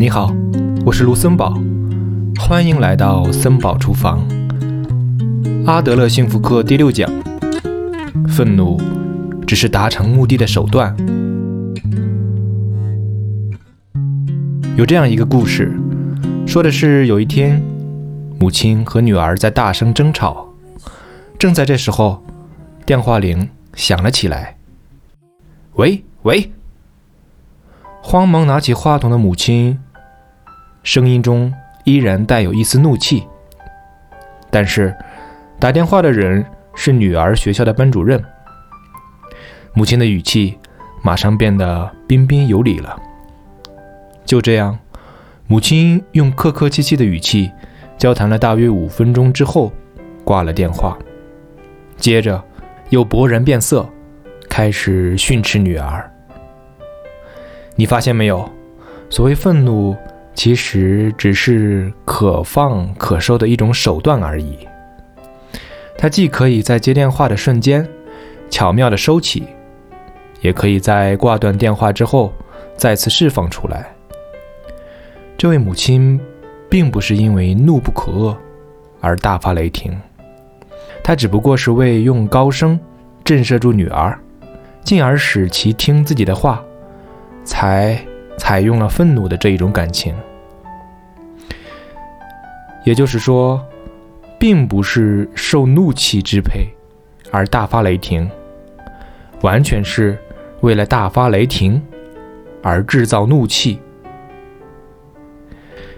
你好，我是卢森堡，欢迎来到森堡厨房。阿德勒幸福课第六讲：愤怒只是达成目的的手段。有这样一个故事，说的是有一天，母亲和女儿在大声争吵，正在这时候，电话铃响了起来。喂喂！慌忙拿起话筒的母亲，声音中依然带有一丝怒气。但是，打电话的人是女儿学校的班主任。母亲的语气马上变得彬彬有礼了。就这样，母亲用客客气气的语气交谈了大约五分钟之后，挂了电话。接着，又勃然变色，开始训斥女儿。你发现没有？所谓愤怒，其实只是可放可收的一种手段而已。它既可以在接电话的瞬间巧妙地收起，也可以在挂断电话之后再次释放出来。这位母亲并不是因为怒不可遏而大发雷霆，她只不过是为用高声震慑住女儿，进而使其听自己的话。才采用了愤怒的这一种感情，也就是说，并不是受怒气支配而大发雷霆，完全是为了大发雷霆而制造怒气。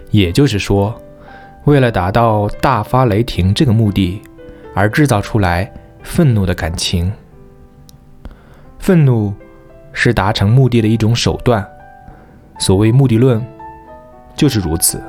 也就是说，为了达到大发雷霆这个目的而制造出来愤怒的感情，愤怒。是达成目的的一种手段。所谓目的论，就是如此。